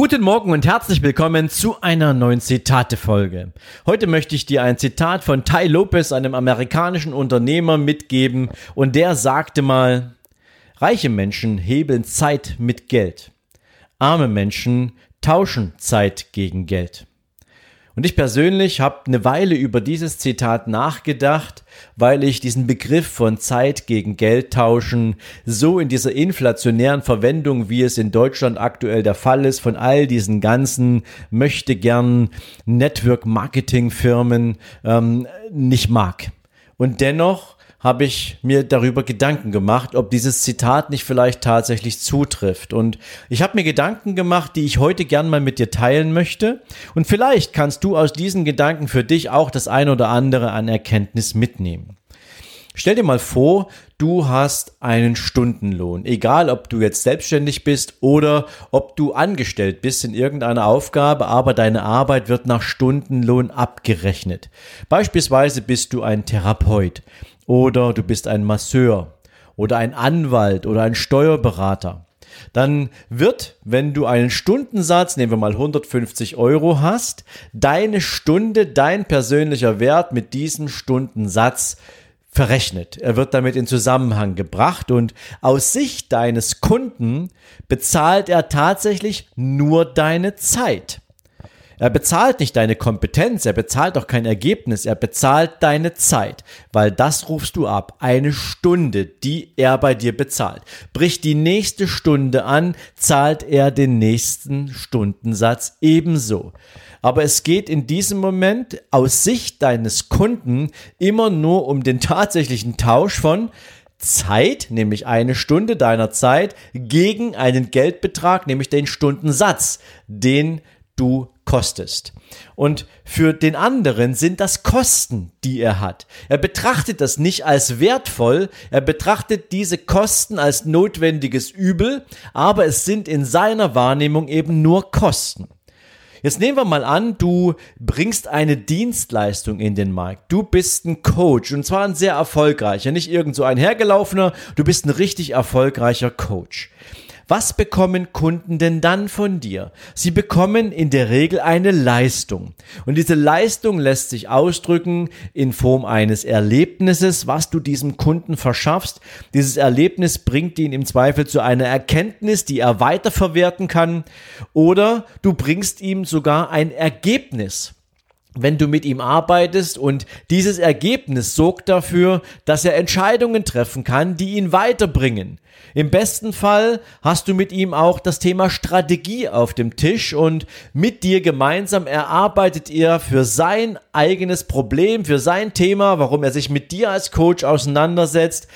Guten Morgen und herzlich willkommen zu einer neuen Zitate-Folge. Heute möchte ich dir ein Zitat von Ty Lopez, einem amerikanischen Unternehmer, mitgeben und der sagte mal, reiche Menschen hebeln Zeit mit Geld. Arme Menschen tauschen Zeit gegen Geld. Und ich persönlich habe eine Weile über dieses Zitat nachgedacht, weil ich diesen Begriff von Zeit gegen Geld tauschen so in dieser inflationären Verwendung, wie es in Deutschland aktuell der Fall ist, von all diesen ganzen möchte gern Network Marketing Firmen ähm, nicht mag. Und dennoch habe ich mir darüber Gedanken gemacht, ob dieses Zitat nicht vielleicht tatsächlich zutrifft. Und ich habe mir Gedanken gemacht, die ich heute gern mal mit dir teilen möchte. Und vielleicht kannst du aus diesen Gedanken für dich auch das ein oder andere an Erkenntnis mitnehmen. Stell dir mal vor, du hast einen Stundenlohn, egal ob du jetzt selbstständig bist oder ob du angestellt bist in irgendeiner Aufgabe, aber deine Arbeit wird nach Stundenlohn abgerechnet. Beispielsweise bist du ein Therapeut oder du bist ein Masseur oder ein Anwalt oder ein Steuerberater, dann wird, wenn du einen Stundensatz, nehmen wir mal 150 Euro hast, deine Stunde, dein persönlicher Wert mit diesem Stundensatz verrechnet. Er wird damit in Zusammenhang gebracht und aus Sicht deines Kunden bezahlt er tatsächlich nur deine Zeit. Er bezahlt nicht deine Kompetenz, er bezahlt auch kein Ergebnis, er bezahlt deine Zeit, weil das rufst du ab. Eine Stunde, die er bei dir bezahlt. Bricht die nächste Stunde an, zahlt er den nächsten Stundensatz ebenso. Aber es geht in diesem Moment aus Sicht deines Kunden immer nur um den tatsächlichen Tausch von Zeit, nämlich eine Stunde deiner Zeit, gegen einen Geldbetrag, nämlich den Stundensatz, den du kostest. Und für den anderen sind das Kosten, die er hat. Er betrachtet das nicht als wertvoll, er betrachtet diese Kosten als notwendiges Übel, aber es sind in seiner Wahrnehmung eben nur Kosten. Jetzt nehmen wir mal an, du bringst eine Dienstleistung in den Markt. Du bist ein Coach und zwar ein sehr erfolgreicher, nicht irgend so ein hergelaufener, du bist ein richtig erfolgreicher Coach. Was bekommen Kunden denn dann von dir? Sie bekommen in der Regel eine Leistung. Und diese Leistung lässt sich ausdrücken in Form eines Erlebnisses, was du diesem Kunden verschaffst. Dieses Erlebnis bringt ihn im Zweifel zu einer Erkenntnis, die er weiterverwerten kann. Oder du bringst ihm sogar ein Ergebnis wenn du mit ihm arbeitest und dieses Ergebnis sorgt dafür, dass er Entscheidungen treffen kann, die ihn weiterbringen. Im besten Fall hast du mit ihm auch das Thema Strategie auf dem Tisch und mit dir gemeinsam erarbeitet ihr für sein eigenes Problem, für sein Thema, warum er sich mit dir als Coach auseinandersetzt,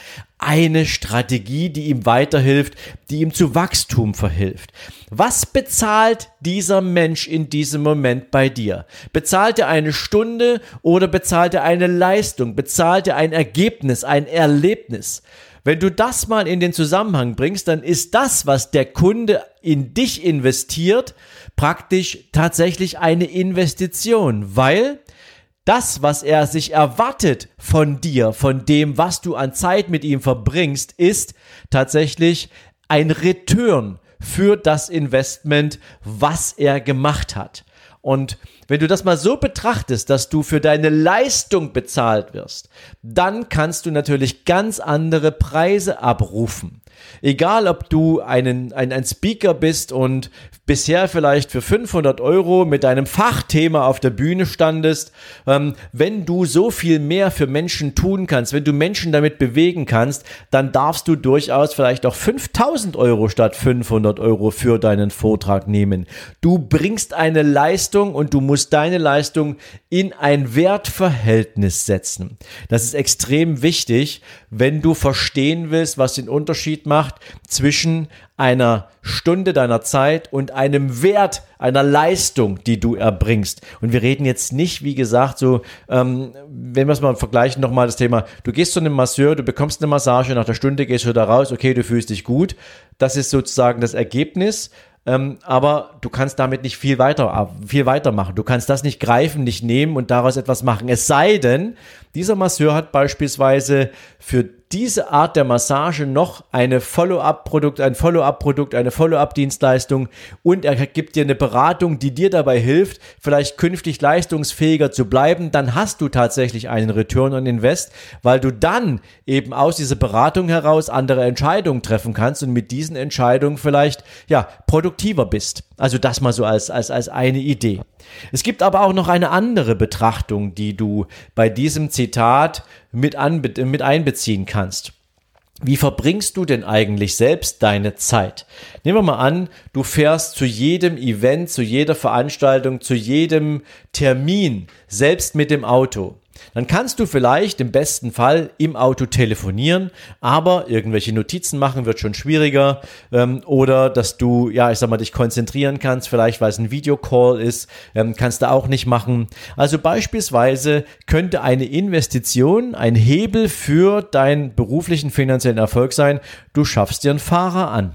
eine Strategie, die ihm weiterhilft, die ihm zu Wachstum verhilft. Was bezahlt dieser Mensch in diesem Moment bei dir? Bezahlt er eine Stunde oder bezahlt er eine Leistung? Bezahlt er ein Ergebnis, ein Erlebnis? Wenn du das mal in den Zusammenhang bringst, dann ist das, was der Kunde in dich investiert, praktisch tatsächlich eine Investition, weil das, was er sich erwartet von dir, von dem, was du an Zeit mit ihm verbringst, ist tatsächlich ein Return für das Investment, was er gemacht hat. Und wenn du das mal so betrachtest, dass du für deine Leistung bezahlt wirst, dann kannst du natürlich ganz andere Preise abrufen. Egal, ob du einen, ein, ein Speaker bist und bisher vielleicht für 500 Euro mit deinem Fachthema auf der Bühne standest, ähm, wenn du so viel mehr für Menschen tun kannst, wenn du Menschen damit bewegen kannst, dann darfst du durchaus vielleicht auch 5000 Euro statt 500 Euro für deinen Vortrag nehmen. Du bringst eine Leistung und du musst deine Leistung in ein Wertverhältnis setzen. Das ist extrem wichtig, wenn du verstehen willst, was den Unterschied Macht zwischen einer Stunde deiner Zeit und einem Wert einer Leistung, die du erbringst. Und wir reden jetzt nicht, wie gesagt, so, ähm, wenn wir es mal vergleichen, nochmal das Thema, du gehst zu einem Masseur, du bekommst eine Massage, nach der Stunde gehst du da raus, okay, du fühlst dich gut. Das ist sozusagen das Ergebnis. Ähm, aber du kannst damit nicht viel weiter, viel weitermachen. Du kannst das nicht greifen, nicht nehmen und daraus etwas machen. Es sei denn, dieser Masseur hat beispielsweise für diese Art der Massage noch eine Follow-up-Produkt, ein Follow-up-Produkt, eine Follow-up-Dienstleistung und er gibt dir eine Beratung, die dir dabei hilft, vielleicht künftig leistungsfähiger zu bleiben, dann hast du tatsächlich einen Return on Invest, weil du dann eben aus dieser Beratung heraus andere Entscheidungen treffen kannst und mit diesen Entscheidungen vielleicht ja produktiver bist. Also das mal so als als als eine Idee. Es gibt aber auch noch eine andere Betrachtung, die du bei diesem Zitat mit, anbe mit einbeziehen kannst. Wie verbringst du denn eigentlich selbst deine Zeit? Nehmen wir mal an, du fährst zu jedem Event, zu jeder Veranstaltung, zu jedem Termin selbst mit dem Auto dann kannst du vielleicht im besten Fall im Auto telefonieren, aber irgendwelche Notizen machen wird schon schwieriger ähm, oder dass du, ja, ich sag mal, dich konzentrieren kannst, vielleicht weil es ein Videocall ist, ähm, kannst du auch nicht machen. Also beispielsweise könnte eine Investition ein Hebel für deinen beruflichen finanziellen Erfolg sein. Du schaffst dir einen Fahrer an.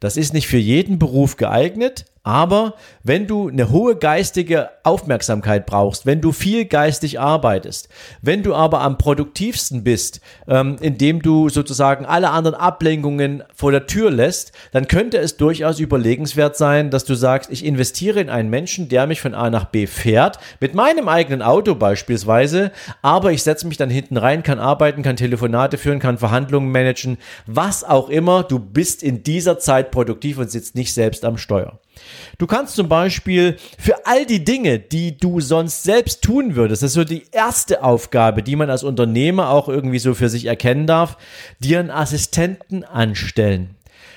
Das ist nicht für jeden Beruf geeignet, aber wenn du eine hohe geistige Aufmerksamkeit brauchst, wenn du viel geistig arbeitest, wenn du aber am produktivsten bist, ähm, indem du sozusagen alle anderen Ablenkungen vor der Tür lässt, dann könnte es durchaus überlegenswert sein, dass du sagst, ich investiere in einen Menschen, der mich von A nach B fährt, mit meinem eigenen Auto beispielsweise, aber ich setze mich dann hinten rein, kann arbeiten, kann Telefonate führen, kann Verhandlungen managen, was auch immer, du bist in dieser Zeit produktiv und sitzt nicht selbst am Steuer. Du kannst zum Beispiel für all die Dinge, die du sonst selbst tun würdest, das ist so die erste Aufgabe, die man als Unternehmer auch irgendwie so für sich erkennen darf, dir einen Assistenten anstellen.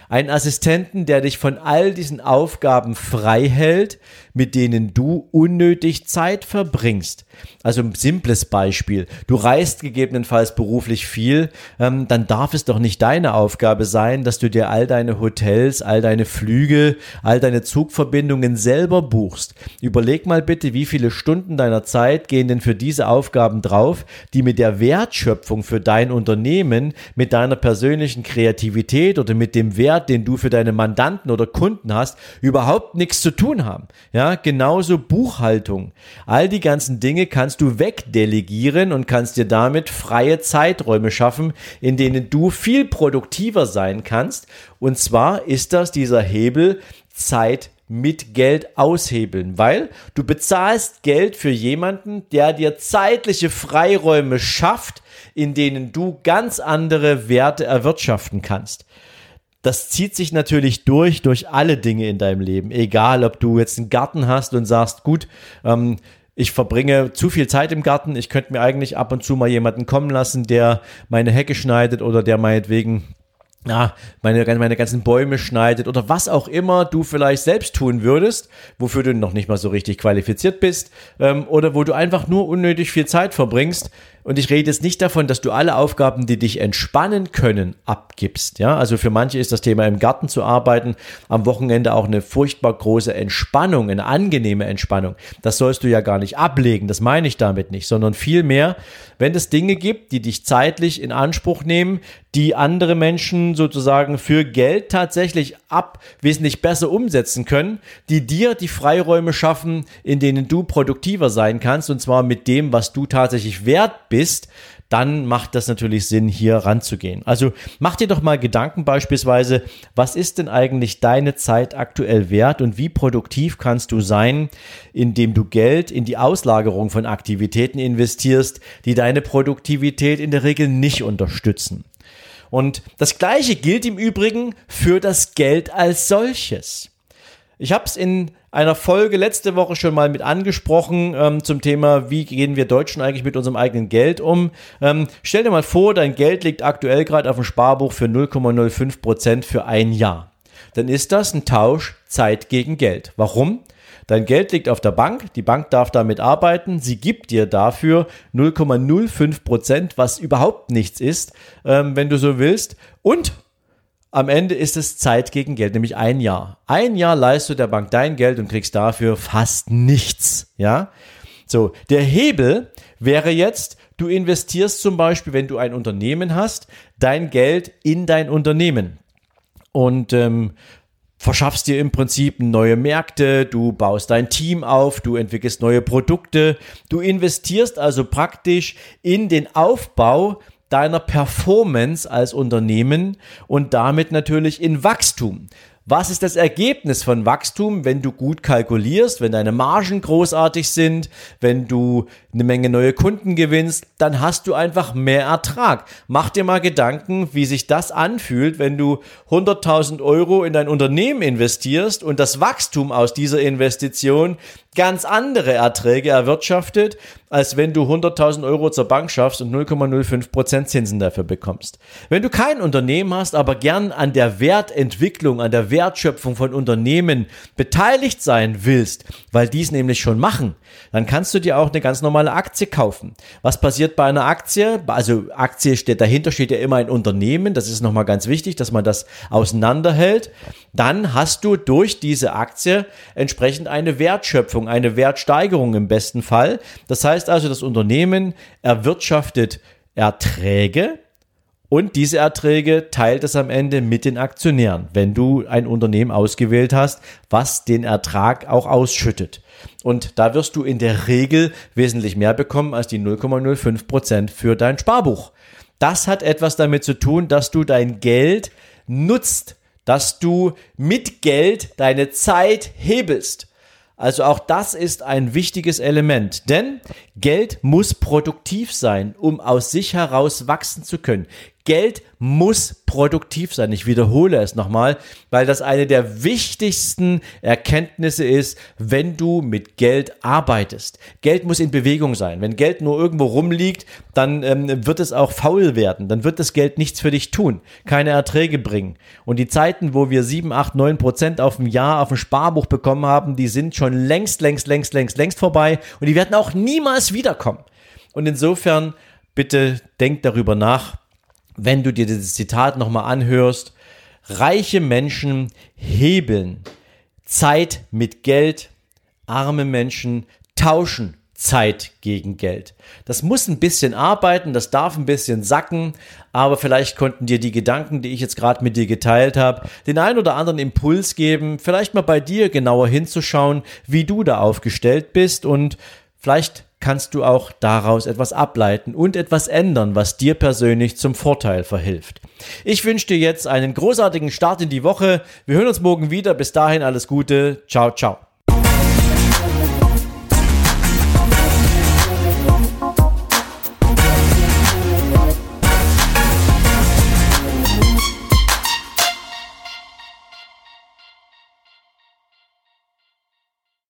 Einen Assistenten, der dich von all diesen Aufgaben frei hält, mit denen du unnötig Zeit verbringst. Also ein simples Beispiel. Du reist gegebenenfalls beruflich viel, ähm, dann darf es doch nicht deine Aufgabe sein, dass du dir all deine Hotels, all deine Flüge, all deine Zugverbindungen selber buchst. Überleg mal bitte, wie viele Stunden deiner Zeit gehen denn für diese Aufgaben drauf, die mit der Wertschöpfung für dein Unternehmen, mit deiner persönlichen Kreativität oder mit dem Wert, den du für deine Mandanten oder Kunden hast, überhaupt nichts zu tun haben. Ja, genauso Buchhaltung. All die ganzen Dinge kannst du wegdelegieren und kannst dir damit freie Zeiträume schaffen, in denen du viel produktiver sein kannst. Und zwar ist das dieser Hebel Zeit mit Geld aushebeln, weil du bezahlst Geld für jemanden, der dir zeitliche Freiräume schafft, in denen du ganz andere Werte erwirtschaften kannst das zieht sich natürlich durch, durch alle Dinge in deinem Leben. Egal, ob du jetzt einen Garten hast und sagst, gut, ähm, ich verbringe zu viel Zeit im Garten, ich könnte mir eigentlich ab und zu mal jemanden kommen lassen, der meine Hecke schneidet oder der meinetwegen ja, meine, meine ganzen Bäume schneidet oder was auch immer du vielleicht selbst tun würdest, wofür du noch nicht mal so richtig qualifiziert bist ähm, oder wo du einfach nur unnötig viel Zeit verbringst, und ich rede jetzt nicht davon, dass du alle Aufgaben, die dich entspannen können, abgibst. Ja, also für manche ist das Thema im Garten zu arbeiten am Wochenende auch eine furchtbar große Entspannung, eine angenehme Entspannung. Das sollst du ja gar nicht ablegen. Das meine ich damit nicht, sondern vielmehr, wenn es Dinge gibt, die dich zeitlich in Anspruch nehmen, die andere Menschen sozusagen für Geld tatsächlich ab wesentlich besser umsetzen können, die dir die Freiräume schaffen, in denen du produktiver sein kannst und zwar mit dem, was du tatsächlich wert bist bist, dann macht das natürlich Sinn, hier ranzugehen. Also mach dir doch mal Gedanken beispielsweise, was ist denn eigentlich deine Zeit aktuell wert und wie produktiv kannst du sein, indem du Geld in die Auslagerung von Aktivitäten investierst, die deine Produktivität in der Regel nicht unterstützen. Und das Gleiche gilt im Übrigen für das Geld als solches. Ich habe es in einer Folge letzte Woche schon mal mit angesprochen ähm, zum Thema, wie gehen wir Deutschen eigentlich mit unserem eigenen Geld um. Ähm, stell dir mal vor, dein Geld liegt aktuell gerade auf dem Sparbuch für 0,05 Prozent für ein Jahr. Dann ist das ein Tausch Zeit gegen Geld. Warum? Dein Geld liegt auf der Bank, die Bank darf damit arbeiten, sie gibt dir dafür 0,05 Prozent, was überhaupt nichts ist, ähm, wenn du so willst. Und am Ende ist es Zeit gegen Geld, nämlich ein Jahr. Ein Jahr leistest du der Bank dein Geld und kriegst dafür fast nichts, ja. So, der Hebel wäre jetzt, du investierst zum Beispiel, wenn du ein Unternehmen hast, dein Geld in dein Unternehmen und ähm, verschaffst dir im Prinzip neue Märkte, du baust dein Team auf, du entwickelst neue Produkte, du investierst also praktisch in den Aufbau deiner Performance als Unternehmen und damit natürlich in Wachstum. Was ist das Ergebnis von Wachstum, wenn du gut kalkulierst, wenn deine Margen großartig sind, wenn du eine Menge neue Kunden gewinnst, dann hast du einfach mehr Ertrag. Mach dir mal Gedanken, wie sich das anfühlt, wenn du 100.000 Euro in dein Unternehmen investierst und das Wachstum aus dieser Investition ganz andere Erträge erwirtschaftet, als wenn du 100.000 Euro zur Bank schaffst und 0,05% Zinsen dafür bekommst. Wenn du kein Unternehmen hast, aber gern an der Wertentwicklung, an der Wertschöpfung von Unternehmen beteiligt sein willst, weil die es nämlich schon machen, dann kannst du dir auch eine ganz normale Aktie kaufen. Was passiert bei einer Aktie? Also Aktie steht dahinter, steht ja immer ein Unternehmen. Das ist nochmal ganz wichtig, dass man das auseinanderhält. Dann hast du durch diese Aktie entsprechend eine Wertschöpfung eine Wertsteigerung im besten Fall. Das heißt also, das Unternehmen erwirtschaftet Erträge und diese Erträge teilt es am Ende mit den Aktionären, wenn du ein Unternehmen ausgewählt hast, was den Ertrag auch ausschüttet. Und da wirst du in der Regel wesentlich mehr bekommen als die 0,05 Prozent für dein Sparbuch. Das hat etwas damit zu tun, dass du dein Geld nutzt, dass du mit Geld deine Zeit hebelst. Also auch das ist ein wichtiges Element, denn Geld muss produktiv sein, um aus sich heraus wachsen zu können. Geld muss produktiv sein. Ich wiederhole es nochmal, weil das eine der wichtigsten Erkenntnisse ist, wenn du mit Geld arbeitest. Geld muss in Bewegung sein. Wenn Geld nur irgendwo rumliegt, dann ähm, wird es auch faul werden. Dann wird das Geld nichts für dich tun, keine Erträge bringen. Und die Zeiten, wo wir 7, 8, 9 Prozent auf dem Jahr auf dem Sparbuch bekommen haben, die sind schon längst, längst, längst, längst, längst vorbei und die werden auch niemals wiederkommen. Und insofern bitte denk darüber nach, wenn du dir dieses Zitat nochmal anhörst, reiche Menschen hebeln Zeit mit Geld, arme Menschen tauschen Zeit gegen Geld. Das muss ein bisschen arbeiten, das darf ein bisschen sacken, aber vielleicht konnten dir die Gedanken, die ich jetzt gerade mit dir geteilt habe, den ein oder anderen Impuls geben, vielleicht mal bei dir genauer hinzuschauen, wie du da aufgestellt bist und vielleicht kannst du auch daraus etwas ableiten und etwas ändern, was dir persönlich zum Vorteil verhilft. Ich wünsche dir jetzt einen großartigen Start in die Woche. Wir hören uns morgen wieder. Bis dahin alles Gute. Ciao, ciao.